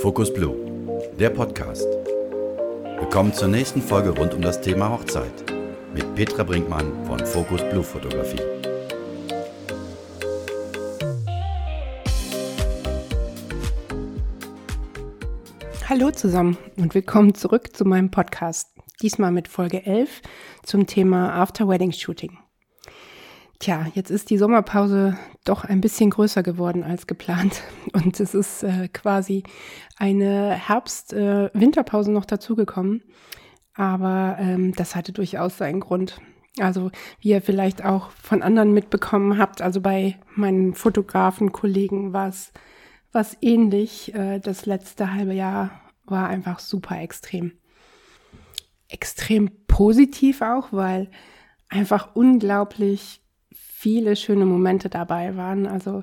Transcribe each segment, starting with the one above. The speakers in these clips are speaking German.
Focus Blue, der Podcast. Willkommen zur nächsten Folge rund um das Thema Hochzeit mit Petra Brinkmann von Focus Blue Fotografie. Hallo zusammen und willkommen zurück zu meinem Podcast. Diesmal mit Folge 11 zum Thema After Wedding Shooting. Tja, jetzt ist die Sommerpause doch ein bisschen größer geworden als geplant und es ist äh, quasi eine Herbst-Winterpause äh, noch dazugekommen. Aber ähm, das hatte durchaus seinen Grund. Also wie ihr vielleicht auch von anderen mitbekommen habt, also bei meinen Fotografen-Kollegen war es was ähnlich. Äh, das letzte halbe Jahr war einfach super extrem. Extrem positiv auch, weil einfach unglaublich viele schöne Momente dabei waren. Also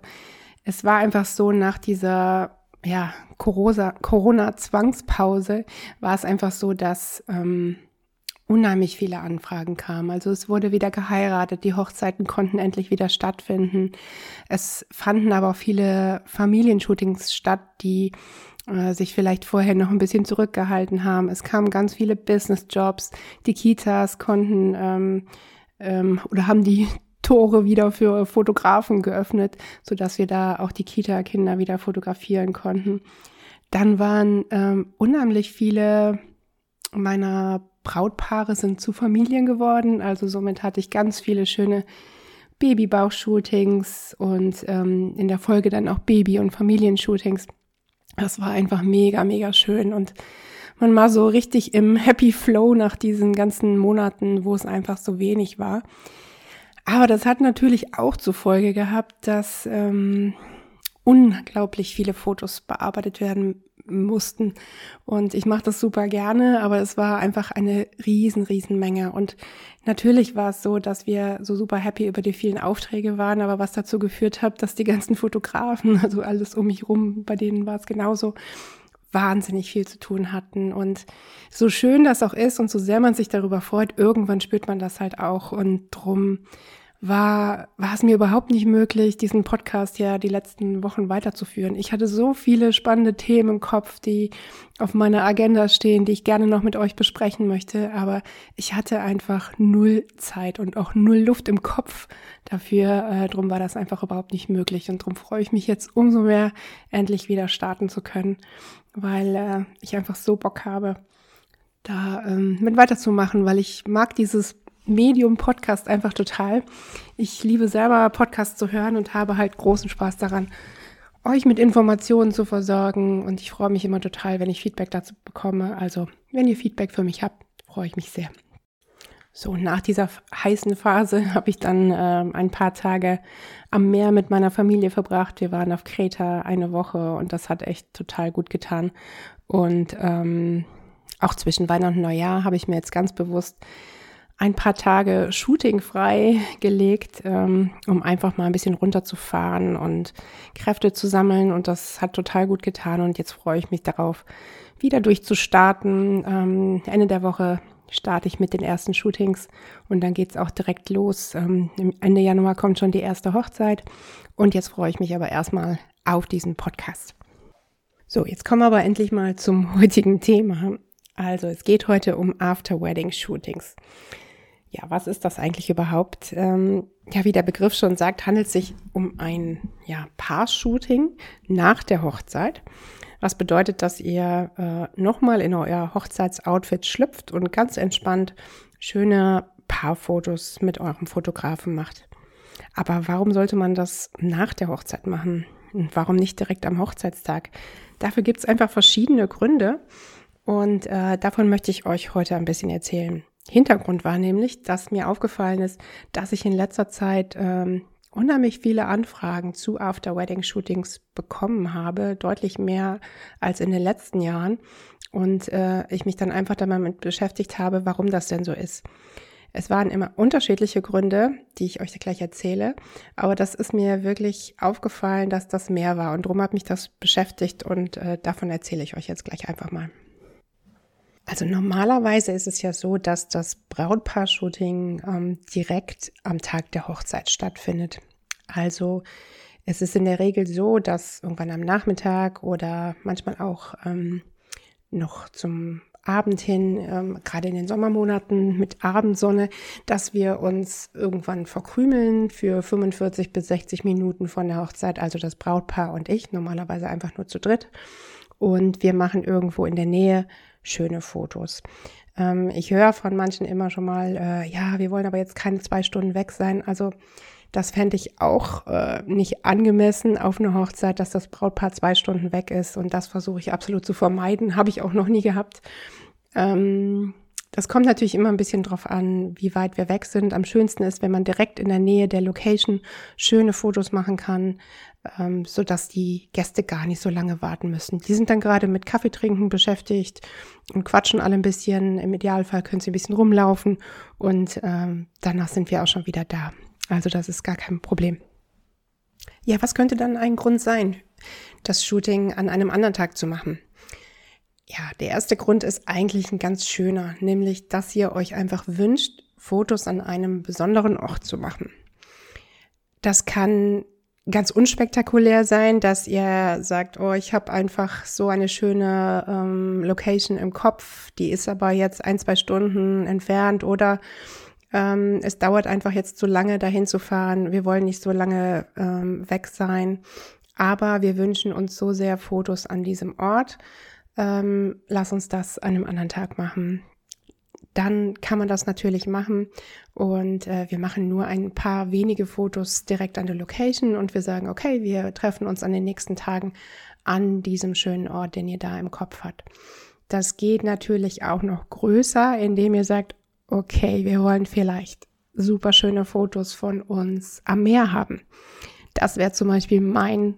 es war einfach so nach dieser ja, Corona-Zwangspause war es einfach so, dass ähm, unheimlich viele Anfragen kamen. Also es wurde wieder geheiratet, die Hochzeiten konnten endlich wieder stattfinden. Es fanden aber auch viele Familienshootings statt, die äh, sich vielleicht vorher noch ein bisschen zurückgehalten haben. Es kamen ganz viele Business-Jobs. Die Kitas konnten ähm, ähm, oder haben die Tore wieder für Fotografen geöffnet, so dass wir da auch die Kita-Kinder wieder fotografieren konnten. Dann waren ähm, unheimlich viele meiner Brautpaare sind zu Familien geworden, also somit hatte ich ganz viele schöne Babybauch-Shootings und ähm, in der Folge dann auch Baby- und Familienshootings. Das war einfach mega, mega schön und man war so richtig im Happy Flow nach diesen ganzen Monaten, wo es einfach so wenig war. Aber das hat natürlich auch zur Folge gehabt, dass ähm, unglaublich viele Fotos bearbeitet werden mussten. Und ich mache das super gerne, aber es war einfach eine riesen, riesen Menge. Und natürlich war es so, dass wir so super happy über die vielen Aufträge waren, aber was dazu geführt hat, dass die ganzen Fotografen, also alles um mich rum, bei denen war es genauso, wahnsinnig viel zu tun hatten. Und so schön das auch ist und so sehr man sich darüber freut, irgendwann spürt man das halt auch. Und drum war, war es mir überhaupt nicht möglich, diesen Podcast ja die letzten Wochen weiterzuführen. Ich hatte so viele spannende Themen im Kopf, die auf meiner Agenda stehen, die ich gerne noch mit euch besprechen möchte, aber ich hatte einfach null Zeit und auch null Luft im Kopf dafür. Äh, drum war das einfach überhaupt nicht möglich und drum freue ich mich jetzt umso mehr, endlich wieder starten zu können, weil äh, ich einfach so Bock habe, da ähm, mit weiterzumachen, weil ich mag dieses Medium Podcast einfach total. Ich liebe selber Podcasts zu hören und habe halt großen Spaß daran, euch mit Informationen zu versorgen. Und ich freue mich immer total, wenn ich Feedback dazu bekomme. Also, wenn ihr Feedback für mich habt, freue ich mich sehr. So, nach dieser heißen Phase habe ich dann äh, ein paar Tage am Meer mit meiner Familie verbracht. Wir waren auf Kreta eine Woche und das hat echt total gut getan. Und ähm, auch zwischen Weihnachten und Neujahr habe ich mir jetzt ganz bewusst ein paar Tage Shooting frei gelegt, ähm, um einfach mal ein bisschen runterzufahren und Kräfte zu sammeln. Und das hat total gut getan. Und jetzt freue ich mich darauf, wieder durchzustarten. Ähm, Ende der Woche starte ich mit den ersten Shootings und dann geht's auch direkt los. Ähm, Ende Januar kommt schon die erste Hochzeit. Und jetzt freue ich mich aber erstmal auf diesen Podcast. So, jetzt kommen wir aber endlich mal zum heutigen Thema. Also, es geht heute um After-Wedding-Shootings. Ja, was ist das eigentlich überhaupt? Ähm, ja, wie der Begriff schon sagt, handelt es sich um ein ja, Paar-Shooting nach der Hochzeit. Was bedeutet, dass ihr äh, nochmal in euer Hochzeitsoutfit schlüpft und ganz entspannt schöne Paarfotos mit eurem Fotografen macht. Aber warum sollte man das nach der Hochzeit machen? Und warum nicht direkt am Hochzeitstag? Dafür gibt es einfach verschiedene Gründe und äh, davon möchte ich euch heute ein bisschen erzählen. Hintergrund war nämlich, dass mir aufgefallen ist, dass ich in letzter Zeit ähm, unheimlich viele Anfragen zu After-Wedding-Shootings bekommen habe, deutlich mehr als in den letzten Jahren. Und äh, ich mich dann einfach damit beschäftigt habe, warum das denn so ist. Es waren immer unterschiedliche Gründe, die ich euch gleich erzähle, aber das ist mir wirklich aufgefallen, dass das mehr war und darum hat mich das beschäftigt und äh, davon erzähle ich euch jetzt gleich einfach mal. Also normalerweise ist es ja so, dass das Brautpaar-Shooting ähm, direkt am Tag der Hochzeit stattfindet. Also es ist in der Regel so, dass irgendwann am Nachmittag oder manchmal auch ähm, noch zum Abend hin, ähm, gerade in den Sommermonaten mit Abendsonne, dass wir uns irgendwann verkrümeln für 45 bis 60 Minuten von der Hochzeit, also das Brautpaar und ich, normalerweise einfach nur zu dritt. Und wir machen irgendwo in der Nähe schöne Fotos. Ähm, ich höre von manchen immer schon mal, äh, ja, wir wollen aber jetzt keine zwei Stunden weg sein. Also das fände ich auch äh, nicht angemessen auf eine Hochzeit, dass das Brautpaar zwei Stunden weg ist. Und das versuche ich absolut zu vermeiden. Habe ich auch noch nie gehabt. Ähm, das kommt natürlich immer ein bisschen drauf an, wie weit wir weg sind. Am schönsten ist, wenn man direkt in der Nähe der Location schöne Fotos machen kann, ähm, so dass die Gäste gar nicht so lange warten müssen. Die sind dann gerade mit Kaffeetrinken beschäftigt und quatschen alle ein bisschen. Im Idealfall können sie ein bisschen rumlaufen und ähm, danach sind wir auch schon wieder da. Also das ist gar kein Problem. Ja, was könnte dann ein Grund sein, das Shooting an einem anderen Tag zu machen? Ja, der erste Grund ist eigentlich ein ganz schöner, nämlich, dass ihr euch einfach wünscht, Fotos an einem besonderen Ort zu machen. Das kann ganz unspektakulär sein, dass ihr sagt, oh, ich habe einfach so eine schöne ähm, Location im Kopf, die ist aber jetzt ein, zwei Stunden entfernt oder ähm, es dauert einfach jetzt zu lange, dahin zu fahren. Wir wollen nicht so lange ähm, weg sein. Aber wir wünschen uns so sehr Fotos an diesem Ort. Ähm, lass uns das an einem anderen Tag machen. Dann kann man das natürlich machen und äh, wir machen nur ein paar wenige Fotos direkt an der Location und wir sagen, okay, wir treffen uns an den nächsten Tagen an diesem schönen Ort, den ihr da im Kopf habt. Das geht natürlich auch noch größer, indem ihr sagt, okay, wir wollen vielleicht super schöne Fotos von uns am Meer haben. Das wäre zum Beispiel mein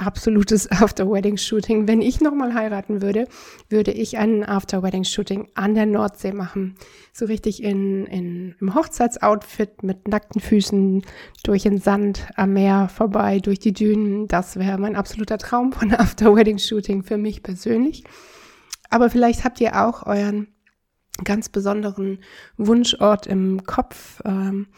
absolutes After-Wedding-Shooting. Wenn ich nochmal heiraten würde, würde ich ein After-Wedding-Shooting an der Nordsee machen. So richtig in, in, im Hochzeitsoutfit mit nackten Füßen durch den Sand am Meer vorbei, durch die Dünen. Das wäre mein absoluter Traum von After-Wedding-Shooting für mich persönlich. Aber vielleicht habt ihr auch euren ganz besonderen Wunschort im Kopf, ähm,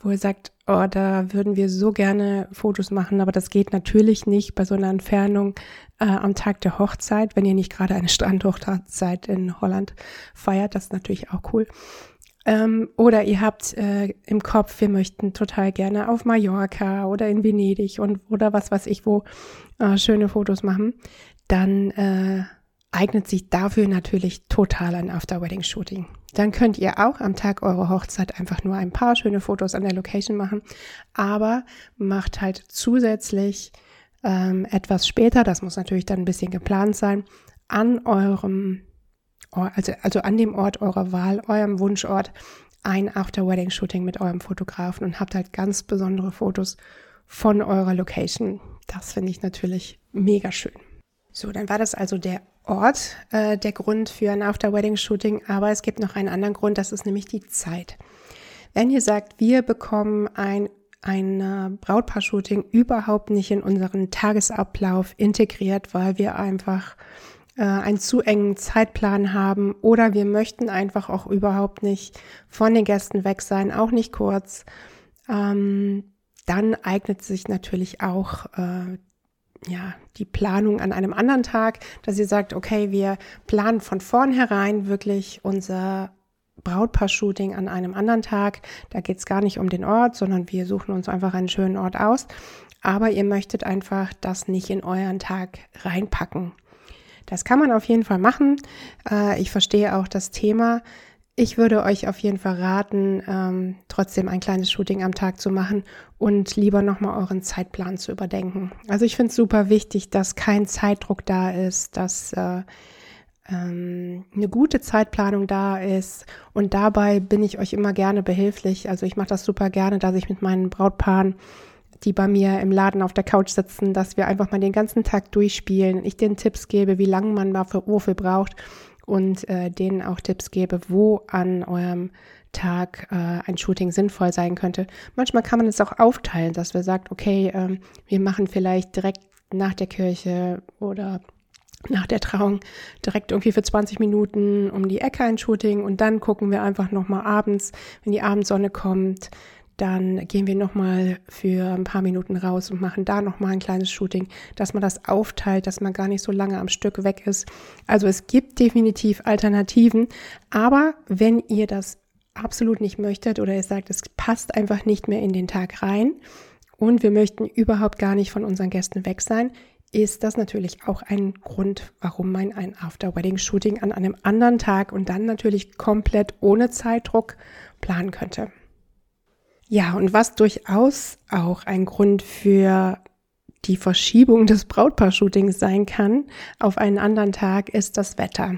wo ihr sagt, oh, da würden wir so gerne Fotos machen, aber das geht natürlich nicht bei so einer Entfernung äh, am Tag der Hochzeit, wenn ihr nicht gerade eine Strandhochzeit in Holland feiert, das ist natürlich auch cool. Ähm, oder ihr habt äh, im Kopf, wir möchten total gerne auf Mallorca oder in Venedig und oder was weiß ich wo äh, schöne Fotos machen, dann äh, eignet sich dafür natürlich total ein After-Wedding-Shooting. Dann könnt ihr auch am Tag eurer Hochzeit einfach nur ein paar schöne Fotos an der Location machen, aber macht halt zusätzlich ähm, etwas später, das muss natürlich dann ein bisschen geplant sein, an eurem, also, also an dem Ort eurer Wahl, eurem Wunschort, ein After-Wedding-Shooting mit eurem Fotografen und habt halt ganz besondere Fotos von eurer Location. Das finde ich natürlich mega schön. So, dann war das also der Ort äh, der Grund für ein After-Wedding-Shooting, aber es gibt noch einen anderen Grund, das ist nämlich die Zeit. Wenn ihr sagt, wir bekommen ein ein äh, Brautpaar-Shooting überhaupt nicht in unseren Tagesablauf integriert, weil wir einfach äh, einen zu engen Zeitplan haben oder wir möchten einfach auch überhaupt nicht von den Gästen weg sein, auch nicht kurz. Ähm, dann eignet sich natürlich auch äh, ja, die Planung an einem anderen Tag, dass ihr sagt, okay, wir planen von vornherein wirklich unser Brautpaar-Shooting an einem anderen Tag. Da geht es gar nicht um den Ort, sondern wir suchen uns einfach einen schönen Ort aus. Aber ihr möchtet einfach das nicht in euren Tag reinpacken. Das kann man auf jeden Fall machen. Äh, ich verstehe auch das Thema. Ich würde euch auf jeden Fall raten, ähm, trotzdem ein kleines Shooting am Tag zu machen und lieber nochmal euren Zeitplan zu überdenken. Also ich finde es super wichtig, dass kein Zeitdruck da ist, dass äh, ähm, eine gute Zeitplanung da ist. Und dabei bin ich euch immer gerne behilflich. Also ich mache das super gerne, dass ich mit meinen Brautpaaren die bei mir im Laden auf der Couch sitzen, dass wir einfach mal den ganzen Tag durchspielen, ich den Tipps gebe, wie lange man wofür braucht und äh, denen auch Tipps gebe, wo an eurem Tag äh, ein Shooting sinnvoll sein könnte. Manchmal kann man es auch aufteilen, dass wir sagt, okay, ähm, wir machen vielleicht direkt nach der Kirche oder nach der Trauung direkt irgendwie für 20 Minuten um die Ecke ein Shooting und dann gucken wir einfach nochmal abends, wenn die Abendsonne kommt, dann gehen wir nochmal für ein paar Minuten raus und machen da nochmal ein kleines Shooting, dass man das aufteilt, dass man gar nicht so lange am Stück weg ist. Also es gibt definitiv Alternativen, aber wenn ihr das absolut nicht möchtet oder ihr sagt, es passt einfach nicht mehr in den Tag rein und wir möchten überhaupt gar nicht von unseren Gästen weg sein, ist das natürlich auch ein Grund, warum man ein After-Wedding-Shooting an einem anderen Tag und dann natürlich komplett ohne Zeitdruck planen könnte. Ja, und was durchaus auch ein Grund für die Verschiebung des Brautpaar-Shootings sein kann auf einen anderen Tag, ist das Wetter.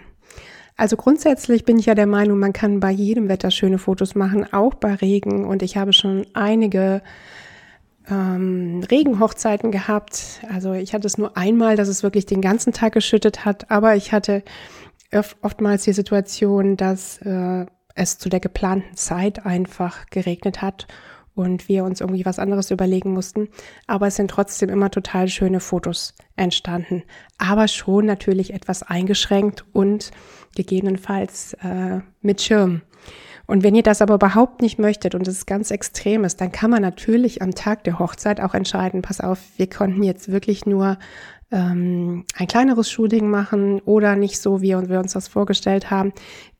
Also grundsätzlich bin ich ja der Meinung, man kann bei jedem Wetter schöne Fotos machen, auch bei Regen. Und ich habe schon einige ähm, Regenhochzeiten gehabt. Also ich hatte es nur einmal, dass es wirklich den ganzen Tag geschüttet hat, aber ich hatte oftmals die Situation, dass äh, es zu der geplanten Zeit einfach geregnet hat und wir uns irgendwie was anderes überlegen mussten. Aber es sind trotzdem immer total schöne Fotos entstanden. Aber schon natürlich etwas eingeschränkt und gegebenenfalls äh, mit Schirm. Und wenn ihr das aber überhaupt nicht möchtet und es ganz extrem ist, dann kann man natürlich am Tag der Hochzeit auch entscheiden, pass auf, wir konnten jetzt wirklich nur ähm, ein kleineres Shooting machen oder nicht so, wie wir uns das vorgestellt haben.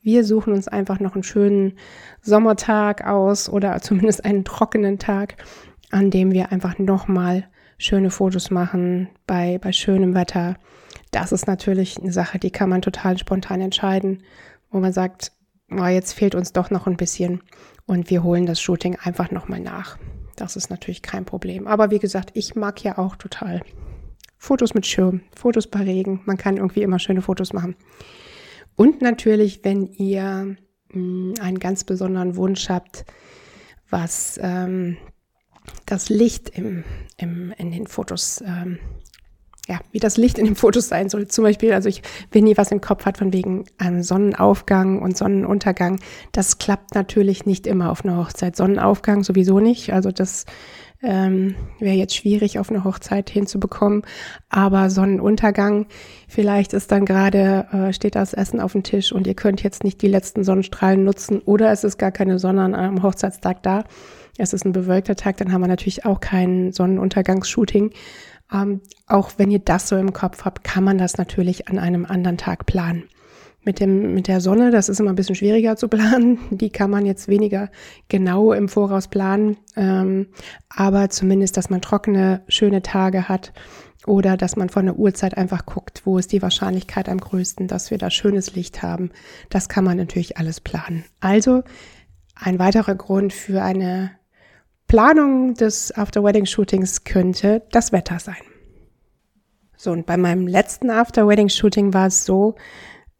Wir suchen uns einfach noch einen schönen Sommertag aus oder zumindest einen trockenen Tag, an dem wir einfach nochmal schöne Fotos machen bei, bei schönem Wetter. Das ist natürlich eine Sache, die kann man total spontan entscheiden, wo man sagt, oh, jetzt fehlt uns doch noch ein bisschen und wir holen das Shooting einfach nochmal nach. Das ist natürlich kein Problem. Aber wie gesagt, ich mag ja auch total Fotos mit Schirm, Fotos bei Regen. Man kann irgendwie immer schöne Fotos machen. Und natürlich, wenn ihr mh, hm, einen ganz besonderen Wunsch habt, was ähm, das Licht im, im, in den Fotos ähm, ja, wie das Licht in den Fotos sein soll. Zum Beispiel, also ich, wenn ihr was im Kopf hat von wegen einem Sonnenaufgang und Sonnenuntergang, das klappt natürlich nicht immer auf einer Hochzeit. Sonnenaufgang sowieso nicht. Also das ähm, wäre jetzt schwierig auf eine Hochzeit hinzubekommen. Aber Sonnenuntergang, vielleicht ist dann gerade, äh, steht das Essen auf dem Tisch und ihr könnt jetzt nicht die letzten Sonnenstrahlen nutzen oder es ist gar keine Sonne am Hochzeitstag da. Es ist ein bewölkter Tag, dann haben wir natürlich auch kein Sonnenuntergangsshooting. Ähm, auch wenn ihr das so im Kopf habt, kann man das natürlich an einem anderen Tag planen. Mit, dem, mit der Sonne, das ist immer ein bisschen schwieriger zu planen. Die kann man jetzt weniger genau im Voraus planen. Ähm, aber zumindest, dass man trockene, schöne Tage hat oder dass man von der Uhrzeit einfach guckt, wo ist die Wahrscheinlichkeit am größten, dass wir da schönes Licht haben. Das kann man natürlich alles planen. Also ein weiterer Grund für eine Planung des After-Wedding-Shootings könnte das Wetter sein. So, und bei meinem letzten After-Wedding-Shooting war es so,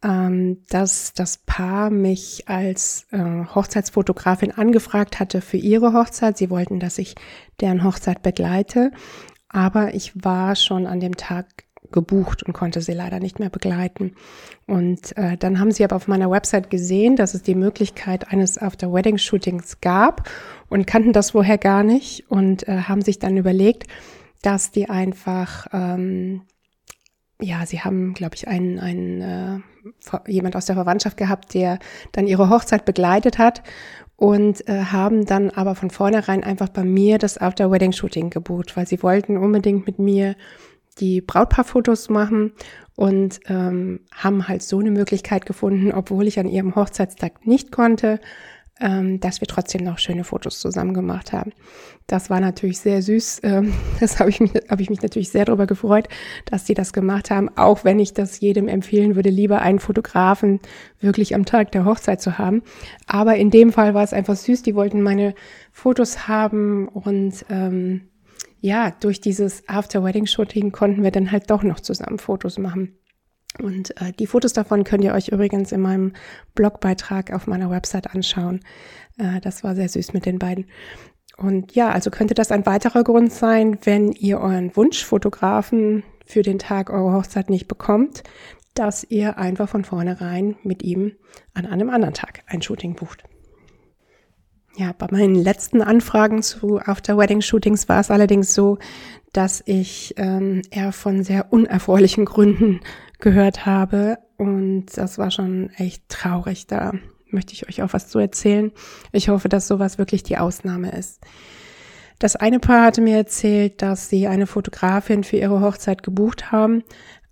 ähm, dass das Paar mich als äh, Hochzeitsfotografin angefragt hatte für ihre Hochzeit. Sie wollten, dass ich deren Hochzeit begleite, aber ich war schon an dem Tag gebucht und konnte sie leider nicht mehr begleiten. Und äh, dann haben sie aber auf meiner Website gesehen, dass es die Möglichkeit eines After-Wedding-Shootings gab und kannten das vorher gar nicht und äh, haben sich dann überlegt, dass die einfach, ähm, ja, sie haben, glaube ich, einen, einen äh, jemand aus der Verwandtschaft gehabt, der dann ihre Hochzeit begleitet hat und äh, haben dann aber von vornherein einfach bei mir das After-Wedding-Shooting gebucht, weil sie wollten unbedingt mit mir die Brautpaarfotos machen und ähm, haben halt so eine Möglichkeit gefunden, obwohl ich an ihrem Hochzeitstag nicht konnte, dass wir trotzdem noch schöne Fotos zusammen gemacht haben. Das war natürlich sehr süß. Ähm, das habe ich, mich, ich mich natürlich sehr darüber gefreut, dass sie das gemacht haben, auch wenn ich das jedem empfehlen würde, lieber einen Fotografen wirklich am Tag der Hochzeit zu haben. Aber in dem Fall war es einfach süß. Die wollten meine Fotos haben und ähm, ja, durch dieses After-Wedding-Shooting konnten wir dann halt doch noch zusammen Fotos machen. Und äh, die Fotos davon könnt ihr euch übrigens in meinem Blogbeitrag auf meiner Website anschauen. Äh, das war sehr süß mit den beiden. Und ja, also könnte das ein weiterer Grund sein, wenn ihr euren Wunschfotografen für den Tag eurer Hochzeit nicht bekommt, dass ihr einfach von vornherein mit ihm an einem anderen Tag ein Shooting bucht. Ja, bei meinen letzten Anfragen zu After-Wedding-Shootings war es allerdings so, dass ich ähm, eher von sehr unerfreulichen Gründen gehört habe. Und das war schon echt traurig, da möchte ich euch auch was zu erzählen. Ich hoffe, dass sowas wirklich die Ausnahme ist. Das eine Paar hatte mir erzählt, dass sie eine Fotografin für ihre Hochzeit gebucht haben,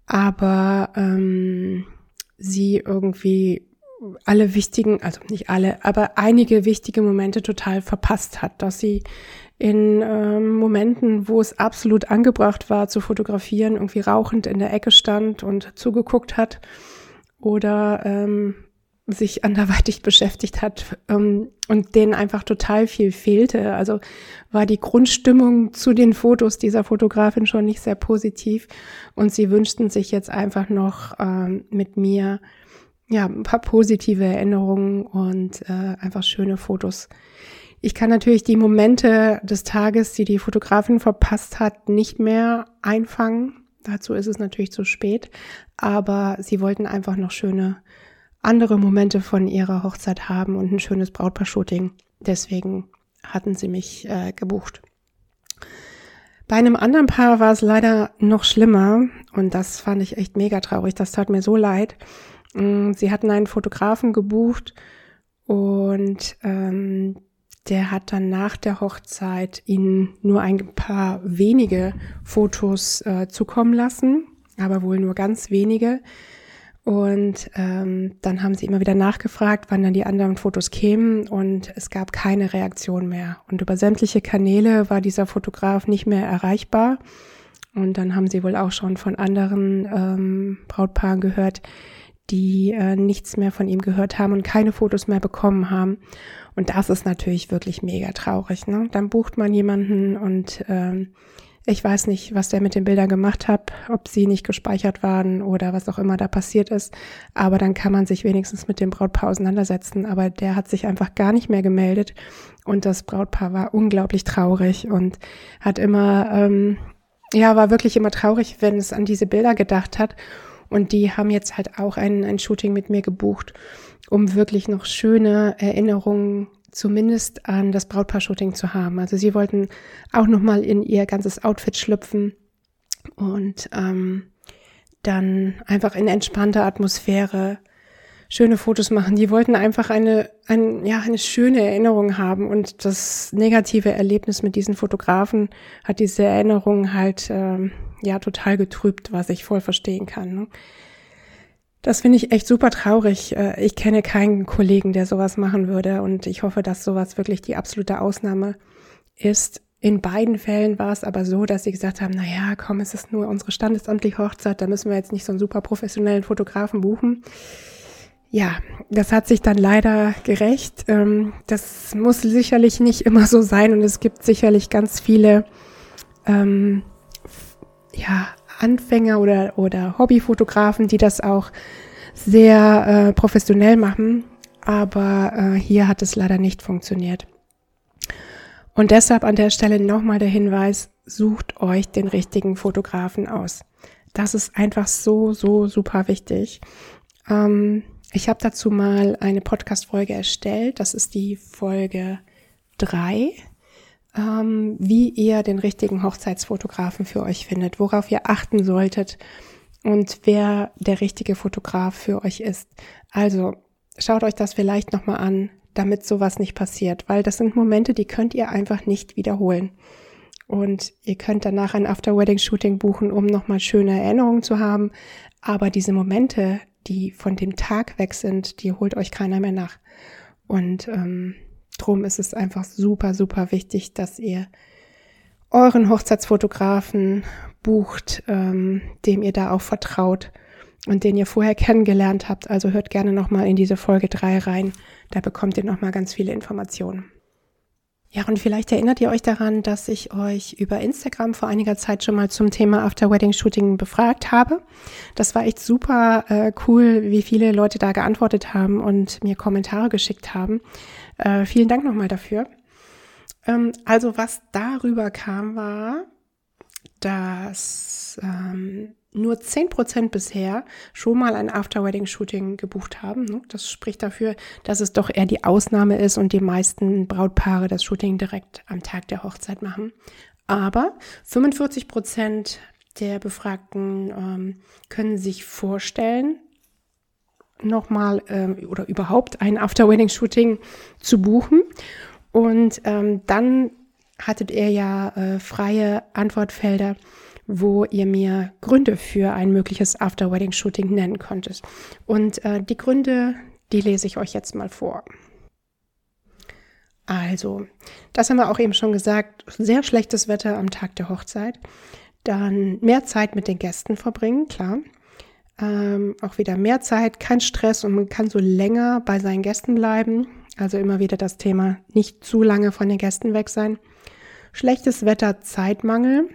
aber ähm, sie irgendwie alle wichtigen, also nicht alle, aber einige wichtige Momente total verpasst hat, dass sie in ähm, Momenten, wo es absolut angebracht war zu fotografieren, irgendwie rauchend in der Ecke stand und zugeguckt hat oder ähm, sich anderweitig beschäftigt hat ähm, und denen einfach total viel fehlte. Also war die Grundstimmung zu den Fotos dieser Fotografin schon nicht sehr positiv und sie wünschten sich jetzt einfach noch ähm, mit mir ja ein paar positive Erinnerungen und äh, einfach schöne Fotos. Ich kann natürlich die Momente des Tages, die die Fotografin verpasst hat, nicht mehr einfangen. Dazu ist es natürlich zu spät. Aber sie wollten einfach noch schöne andere Momente von ihrer Hochzeit haben und ein schönes Brautpaar-Shooting. Deswegen hatten sie mich äh, gebucht. Bei einem anderen Paar war es leider noch schlimmer und das fand ich echt mega traurig. Das tat mir so leid. Mm, sie hatten einen Fotografen gebucht und ähm, der hat dann nach der Hochzeit ihnen nur ein paar wenige Fotos äh, zukommen lassen, aber wohl nur ganz wenige. Und ähm, dann haben sie immer wieder nachgefragt, wann dann die anderen Fotos kämen und es gab keine Reaktion mehr. Und über sämtliche Kanäle war dieser Fotograf nicht mehr erreichbar. Und dann haben sie wohl auch schon von anderen ähm, Brautpaaren gehört, die äh, nichts mehr von ihm gehört haben und keine Fotos mehr bekommen haben. Und das ist natürlich wirklich mega traurig. Ne? Dann bucht man jemanden und ähm, ich weiß nicht, was der mit den Bildern gemacht hat, ob sie nicht gespeichert waren oder was auch immer da passiert ist. Aber dann kann man sich wenigstens mit dem Brautpaar auseinandersetzen. Aber der hat sich einfach gar nicht mehr gemeldet. Und das Brautpaar war unglaublich traurig und hat immer, ähm, ja, war wirklich immer traurig, wenn es an diese Bilder gedacht hat. Und die haben jetzt halt auch ein, ein Shooting mit mir gebucht, um wirklich noch schöne Erinnerungen zumindest an das Brautpaar-Shooting zu haben. Also sie wollten auch nochmal in ihr ganzes Outfit schlüpfen und ähm, dann einfach in entspannter Atmosphäre schöne Fotos machen. Die wollten einfach eine, ein, ja, eine schöne Erinnerung haben und das negative Erlebnis mit diesen Fotografen hat diese Erinnerung halt ähm, ja total getrübt, was ich voll verstehen kann. Ne? Das finde ich echt super traurig. Äh, ich kenne keinen Kollegen, der sowas machen würde und ich hoffe, dass sowas wirklich die absolute Ausnahme ist. In beiden Fällen war es aber so, dass sie gesagt haben, na ja, komm, es ist nur unsere standesamtliche Hochzeit, da müssen wir jetzt nicht so einen super professionellen Fotografen buchen. Ja, das hat sich dann leider gerecht. Ähm, das muss sicherlich nicht immer so sein und es gibt sicherlich ganz viele, ähm, ja, Anfänger oder, oder Hobbyfotografen, die das auch sehr äh, professionell machen. Aber äh, hier hat es leider nicht funktioniert. Und deshalb an der Stelle nochmal der Hinweis, sucht euch den richtigen Fotografen aus. Das ist einfach so, so super wichtig. Ähm, ich habe dazu mal eine Podcast-Folge erstellt. Das ist die Folge drei ähm, wie ihr den richtigen Hochzeitsfotografen für euch findet, worauf ihr achten solltet und wer der richtige Fotograf für euch ist. Also schaut euch das vielleicht nochmal an, damit sowas nicht passiert, weil das sind Momente, die könnt ihr einfach nicht wiederholen. Und ihr könnt danach ein After-Wedding-Shooting buchen, um nochmal schöne Erinnerungen zu haben. Aber diese Momente, die von dem Tag weg sind, die holt euch keiner mehr nach. Und ähm, Drum ist es einfach super, super wichtig, dass ihr euren Hochzeitsfotografen bucht, ähm, dem ihr da auch vertraut und den ihr vorher kennengelernt habt. Also hört gerne nochmal in diese Folge 3 rein. Da bekommt ihr nochmal ganz viele Informationen. Ja, und vielleicht erinnert ihr euch daran, dass ich euch über Instagram vor einiger Zeit schon mal zum Thema After Wedding Shooting befragt habe. Das war echt super äh, cool, wie viele Leute da geantwortet haben und mir Kommentare geschickt haben. Äh, vielen Dank nochmal dafür. Ähm, also was darüber kam, war, dass ähm, nur zehn Prozent bisher schon mal ein After-Wedding-Shooting gebucht haben. Ne? Das spricht dafür, dass es doch eher die Ausnahme ist und die meisten Brautpaare das Shooting direkt am Tag der Hochzeit machen. Aber 45 Prozent der Befragten ähm, können sich vorstellen, nochmal ähm, oder überhaupt ein After-Wedding-Shooting zu buchen. Und ähm, dann hattet ihr ja äh, freie Antwortfelder, wo ihr mir Gründe für ein mögliches After-Wedding-Shooting nennen konntet. Und äh, die Gründe, die lese ich euch jetzt mal vor. Also, das haben wir auch eben schon gesagt, sehr schlechtes Wetter am Tag der Hochzeit. Dann mehr Zeit mit den Gästen verbringen, klar. Ähm, auch wieder mehr Zeit, kein Stress und man kann so länger bei seinen Gästen bleiben. Also immer wieder das Thema, nicht zu lange von den Gästen weg sein. Schlechtes Wetter, Zeitmangel.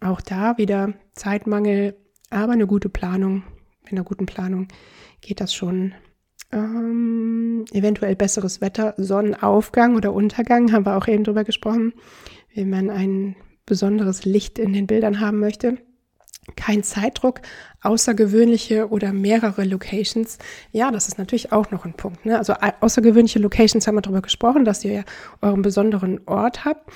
Auch da wieder Zeitmangel, aber eine gute Planung. Mit einer guten Planung geht das schon ähm, eventuell besseres Wetter, Sonnenaufgang oder Untergang, haben wir auch eben drüber gesprochen, wenn man ein besonderes Licht in den Bildern haben möchte. Kein Zeitdruck, außergewöhnliche oder mehrere Locations. Ja, das ist natürlich auch noch ein Punkt. Ne? Also außergewöhnliche Locations haben wir darüber gesprochen, dass ihr ja euren besonderen Ort habt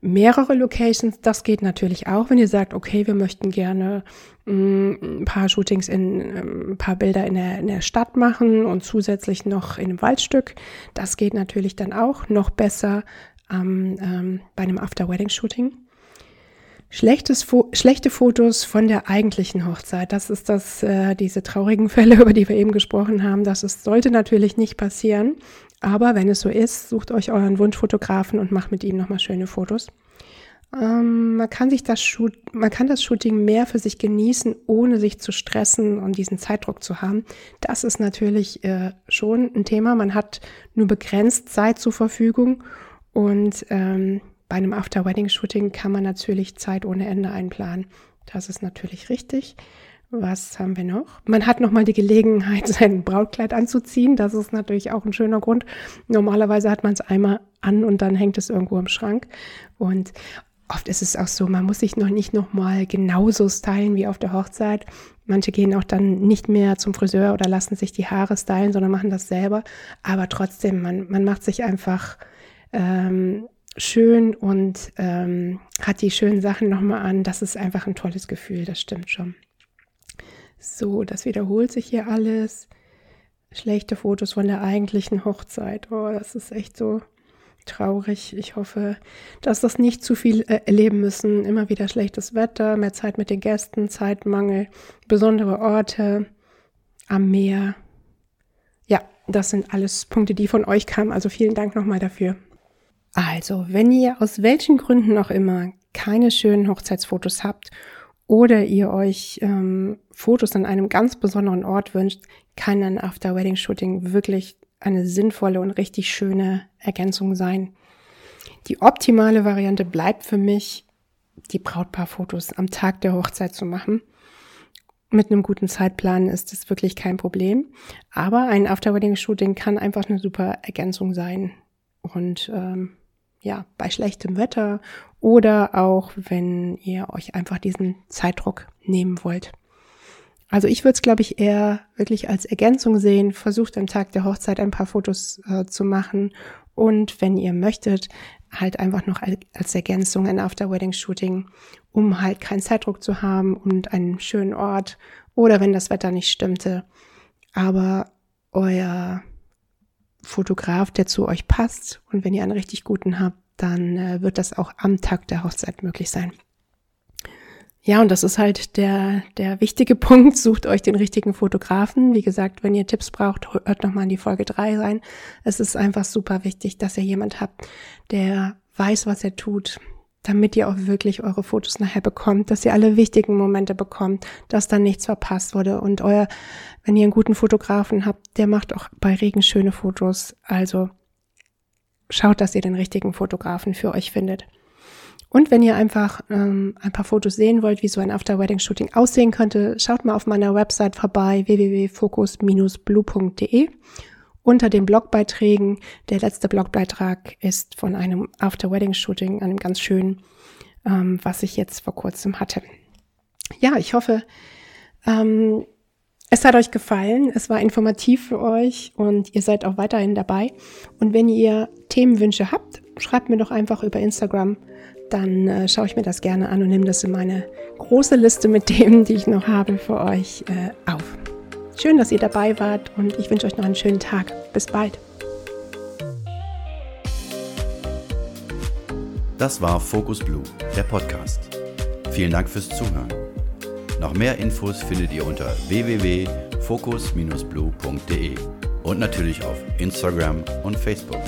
mehrere Locations. Das geht natürlich auch, wenn ihr sagt, okay, wir möchten gerne mm, ein paar Shootings in ähm, ein paar Bilder in der, in der Stadt machen und zusätzlich noch in einem Waldstück. Das geht natürlich dann auch noch besser ähm, ähm, bei einem After-Wedding-Shooting. Fo schlechte Fotos von der eigentlichen Hochzeit. Das ist das, äh, diese traurigen Fälle, über die wir eben gesprochen haben. Das ist, sollte natürlich nicht passieren. Aber wenn es so ist, sucht euch euren Wunschfotografen und macht mit ihm nochmal schöne Fotos. Ähm, man kann sich das Shoot, man kann das Shooting mehr für sich genießen, ohne sich zu stressen und diesen Zeitdruck zu haben. Das ist natürlich äh, schon ein Thema. Man hat nur begrenzt Zeit zur Verfügung und ähm, bei einem After-Wedding-Shooting kann man natürlich Zeit ohne Ende einplanen. Das ist natürlich richtig. Was haben wir noch? Man hat nochmal die Gelegenheit, sein Brautkleid anzuziehen. Das ist natürlich auch ein schöner Grund. Normalerweise hat man es einmal an und dann hängt es irgendwo im Schrank. Und oft ist es auch so, man muss sich noch nicht nochmal genauso stylen wie auf der Hochzeit. Manche gehen auch dann nicht mehr zum Friseur oder lassen sich die Haare stylen, sondern machen das selber. Aber trotzdem, man, man macht sich einfach ähm, schön und ähm, hat die schönen Sachen nochmal an. Das ist einfach ein tolles Gefühl, das stimmt schon. So, das wiederholt sich hier alles. Schlechte Fotos von der eigentlichen Hochzeit. Oh, das ist echt so traurig. Ich hoffe, dass das nicht zu viel äh, erleben müssen. Immer wieder schlechtes Wetter, mehr Zeit mit den Gästen, Zeitmangel, besondere Orte am Meer. Ja, das sind alles Punkte, die von euch kamen. Also vielen Dank nochmal dafür. Also, wenn ihr aus welchen Gründen auch immer keine schönen Hochzeitsfotos habt oder ihr euch ähm, Fotos an einem ganz besonderen Ort wünscht, kann ein After-Wedding-Shooting wirklich eine sinnvolle und richtig schöne Ergänzung sein. Die optimale Variante bleibt für mich, die Brautpaarfotos am Tag der Hochzeit zu machen. Mit einem guten Zeitplan ist das wirklich kein Problem. Aber ein After-Wedding-Shooting kann einfach eine super Ergänzung sein. Und ähm, ja, bei schlechtem Wetter oder auch wenn ihr euch einfach diesen Zeitdruck nehmen wollt. Also ich würde es, glaube ich, eher wirklich als Ergänzung sehen. Versucht am Tag der Hochzeit ein paar Fotos äh, zu machen und wenn ihr möchtet, halt einfach noch als Ergänzung ein After-Wedding-Shooting, um halt keinen Zeitdruck zu haben und einen schönen Ort oder wenn das Wetter nicht stimmte, aber euer Fotograf, der zu euch passt. Und wenn ihr einen richtig guten habt, dann äh, wird das auch am Tag der Hochzeit möglich sein. Ja, und das ist halt der, der wichtige Punkt. Sucht euch den richtigen Fotografen. Wie gesagt, wenn ihr Tipps braucht, hört nochmal in die Folge drei rein. Es ist einfach super wichtig, dass ihr jemand habt, der weiß, was er tut, damit ihr auch wirklich eure Fotos nachher bekommt, dass ihr alle wichtigen Momente bekommt, dass dann nichts verpasst wurde. Und euer, wenn ihr einen guten Fotografen habt, der macht auch bei Regen schöne Fotos. Also schaut, dass ihr den richtigen Fotografen für euch findet. Und wenn ihr einfach ähm, ein paar Fotos sehen wollt, wie so ein After-Wedding-Shooting aussehen könnte, schaut mal auf meiner Website vorbei www.focus-blue.de unter den Blogbeiträgen. Der letzte Blogbeitrag ist von einem After-Wedding-Shooting, einem ganz schönen, ähm, was ich jetzt vor kurzem hatte. Ja, ich hoffe, ähm, es hat euch gefallen, es war informativ für euch und ihr seid auch weiterhin dabei. Und wenn ihr Themenwünsche habt, schreibt mir doch einfach über Instagram. Dann äh, schaue ich mir das gerne an und nehme das in meine große Liste mit Themen, die ich noch habe für euch, äh, auf. Schön, dass ihr dabei wart und ich wünsche euch noch einen schönen Tag. Bis bald. Das war Focus Blue, der Podcast. Vielen Dank fürs Zuhören. Noch mehr Infos findet ihr unter www.focus-blue.de und natürlich auf Instagram und Facebook.